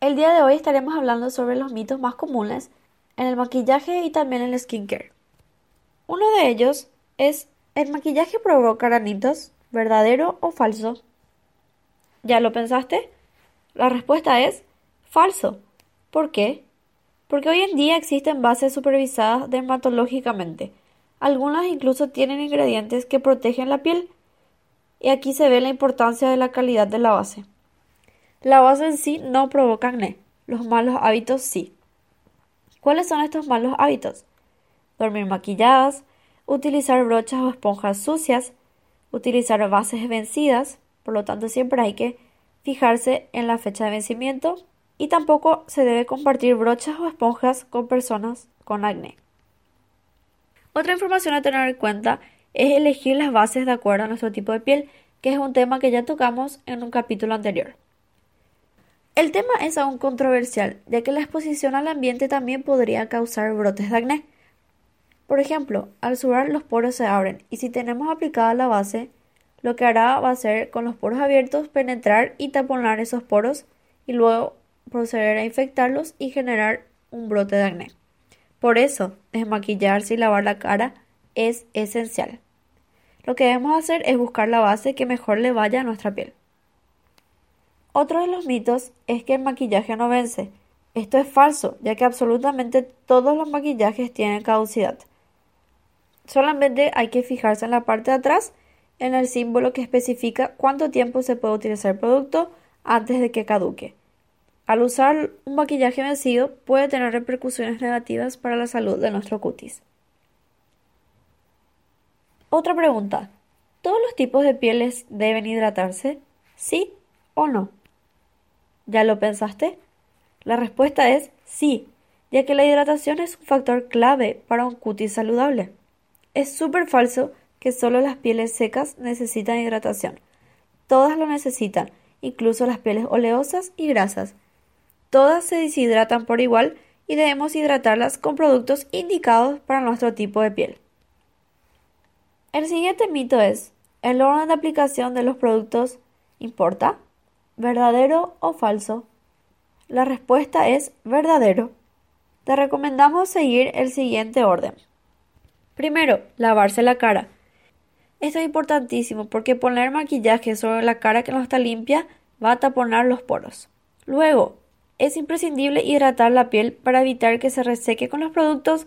El día de hoy estaremos hablando sobre los mitos más comunes en el maquillaje y también en el skincare. Uno de ellos es ¿el maquillaje provoca granitos? ¿Verdadero o falso? ¿Ya lo pensaste? La respuesta es falso. ¿Por qué? Porque hoy en día existen bases supervisadas dermatológicamente. Algunas incluso tienen ingredientes que protegen la piel. Y aquí se ve la importancia de la calidad de la base. La base en sí no provoca acné, los malos hábitos sí. ¿Cuáles son estos malos hábitos? Dormir maquilladas, utilizar brochas o esponjas sucias, utilizar bases vencidas, por lo tanto siempre hay que fijarse en la fecha de vencimiento y tampoco se debe compartir brochas o esponjas con personas con acné. Otra información a tener en cuenta es elegir las bases de acuerdo a nuestro tipo de piel, que es un tema que ya tocamos en un capítulo anterior. El tema es aún controversial, ya que la exposición al ambiente también podría causar brotes de acné. Por ejemplo, al sudar los poros se abren y si tenemos aplicada la base, lo que hará va a ser con los poros abiertos penetrar y taponar esos poros y luego proceder a infectarlos y generar un brote de acné. Por eso, desmaquillarse y lavar la cara es esencial. Lo que debemos hacer es buscar la base que mejor le vaya a nuestra piel. Otro de los mitos es que el maquillaje no vence. Esto es falso, ya que absolutamente todos los maquillajes tienen caducidad. Solamente hay que fijarse en la parte de atrás en el símbolo que especifica cuánto tiempo se puede utilizar el producto antes de que caduque. Al usar un maquillaje vencido puede tener repercusiones negativas para la salud de nuestro cutis. Otra pregunta. ¿Todos los tipos de pieles deben hidratarse? ¿Sí o no? ¿Ya lo pensaste? La respuesta es sí, ya que la hidratación es un factor clave para un cutis saludable. Es súper falso que solo las pieles secas necesitan hidratación. Todas lo necesitan, incluso las pieles oleosas y grasas. Todas se deshidratan por igual y debemos hidratarlas con productos indicados para nuestro tipo de piel. El siguiente mito es, ¿el orden de aplicación de los productos importa? ¿Verdadero o falso? La respuesta es verdadero. Te recomendamos seguir el siguiente orden. Primero, lavarse la cara. Esto es importantísimo porque poner maquillaje sobre la cara que no está limpia va a taponar los poros. Luego, es imprescindible hidratar la piel para evitar que se reseque con los productos,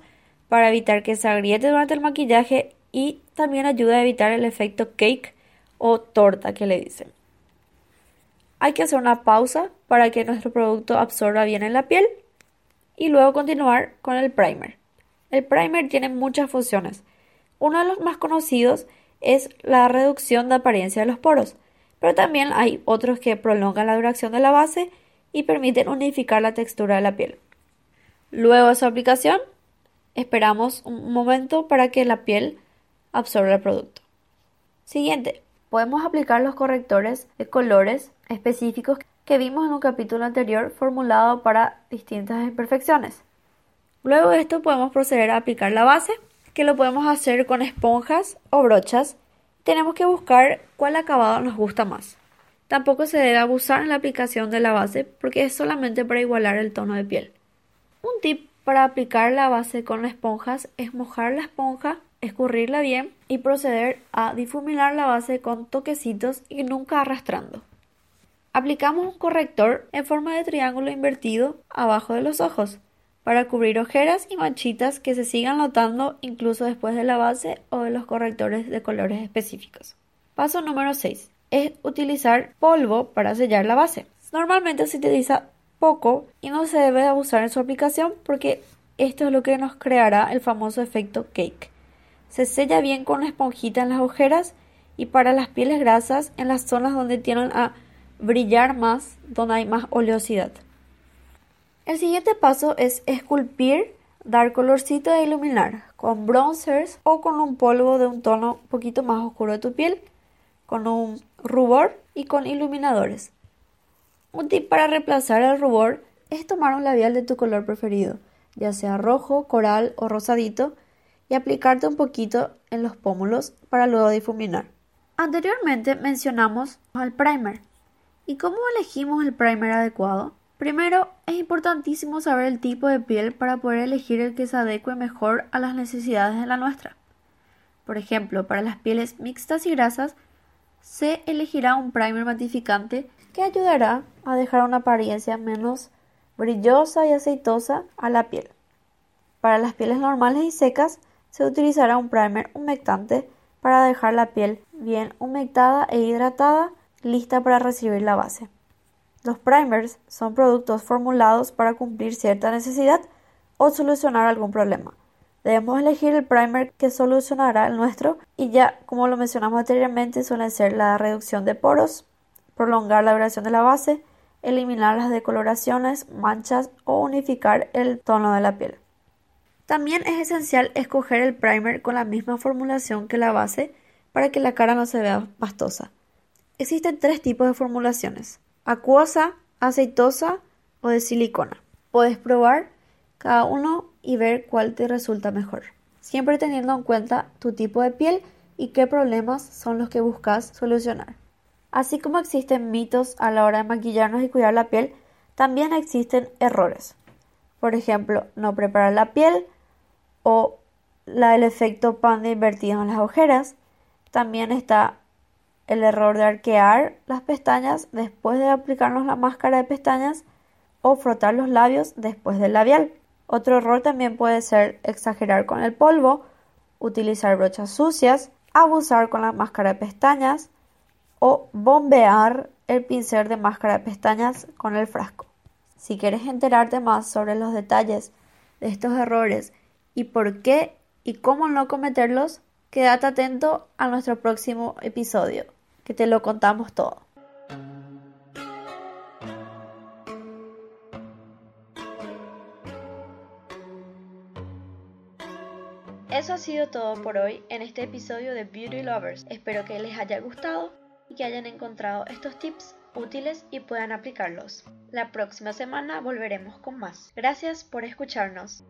para evitar que se agriete durante el maquillaje y también ayuda a evitar el efecto cake o torta que le dicen. Hay que hacer una pausa para que nuestro producto absorba bien en la piel y luego continuar con el primer. El primer tiene muchas funciones. Uno de los más conocidos es la reducción de apariencia de los poros, pero también hay otros que prolongan la duración de la base y permiten unificar la textura de la piel. Luego de su aplicación, esperamos un momento para que la piel absorba el producto. Siguiente, podemos aplicar los correctores de colores específicos que vimos en un capítulo anterior formulado para distintas imperfecciones. Luego de esto podemos proceder a aplicar la base que lo podemos hacer con esponjas o brochas, tenemos que buscar cuál acabado nos gusta más. Tampoco se debe abusar en la aplicación de la base porque es solamente para igualar el tono de piel. Un tip para aplicar la base con esponjas es mojar la esponja, escurrirla bien y proceder a difuminar la base con toquecitos y nunca arrastrando. Aplicamos un corrector en forma de triángulo invertido abajo de los ojos para cubrir ojeras y manchitas que se sigan notando incluso después de la base o de los correctores de colores específicos. Paso número 6 es utilizar polvo para sellar la base. Normalmente se utiliza poco y no se debe abusar en su aplicación porque esto es lo que nos creará el famoso efecto cake. Se sella bien con una esponjita en las ojeras y para las pieles grasas en las zonas donde tienen a brillar más, donde hay más oleosidad. El siguiente paso es esculpir, dar colorcito e iluminar con bronzers o con un polvo de un tono un poquito más oscuro de tu piel, con un rubor y con iluminadores. Un tip para reemplazar el rubor es tomar un labial de tu color preferido, ya sea rojo, coral o rosadito, y aplicarte un poquito en los pómulos para luego difuminar. Anteriormente mencionamos al primer. ¿Y cómo elegimos el primer adecuado? Primero, es importantísimo saber el tipo de piel para poder elegir el que se adecue mejor a las necesidades de la nuestra. Por ejemplo, para las pieles mixtas y grasas, se elegirá un primer matificante que ayudará a dejar una apariencia menos brillosa y aceitosa a la piel. Para las pieles normales y secas, se utilizará un primer humectante para dejar la piel bien humectada e hidratada, lista para recibir la base. Los primers son productos formulados para cumplir cierta necesidad o solucionar algún problema. Debemos elegir el primer que solucionará el nuestro y ya, como lo mencionamos anteriormente, suelen ser la reducción de poros, prolongar la duración de la base, eliminar las decoloraciones, manchas o unificar el tono de la piel. También es esencial escoger el primer con la misma formulación que la base para que la cara no se vea pastosa. Existen tres tipos de formulaciones, acuosa, aceitosa o de silicona. Puedes probar cada uno y ver cuál te resulta mejor, siempre teniendo en cuenta tu tipo de piel y qué problemas son los que buscas solucionar. Así como existen mitos a la hora de maquillarnos y cuidar la piel, también existen errores. Por ejemplo, no preparar la piel o la, el efecto panda invertido en las ojeras. También está el error de arquear las pestañas después de aplicarnos la máscara de pestañas o frotar los labios después del labial. Otro error también puede ser exagerar con el polvo, utilizar brochas sucias, abusar con la máscara de pestañas, o bombear el pincel de máscara de pestañas con el frasco. Si quieres enterarte más sobre los detalles de estos errores y por qué y cómo no cometerlos, quédate atento a nuestro próximo episodio, que te lo contamos todo. Eso ha sido todo por hoy en este episodio de Beauty Lovers. Espero que les haya gustado y que hayan encontrado estos tips útiles y puedan aplicarlos. La próxima semana volveremos con más. Gracias por escucharnos.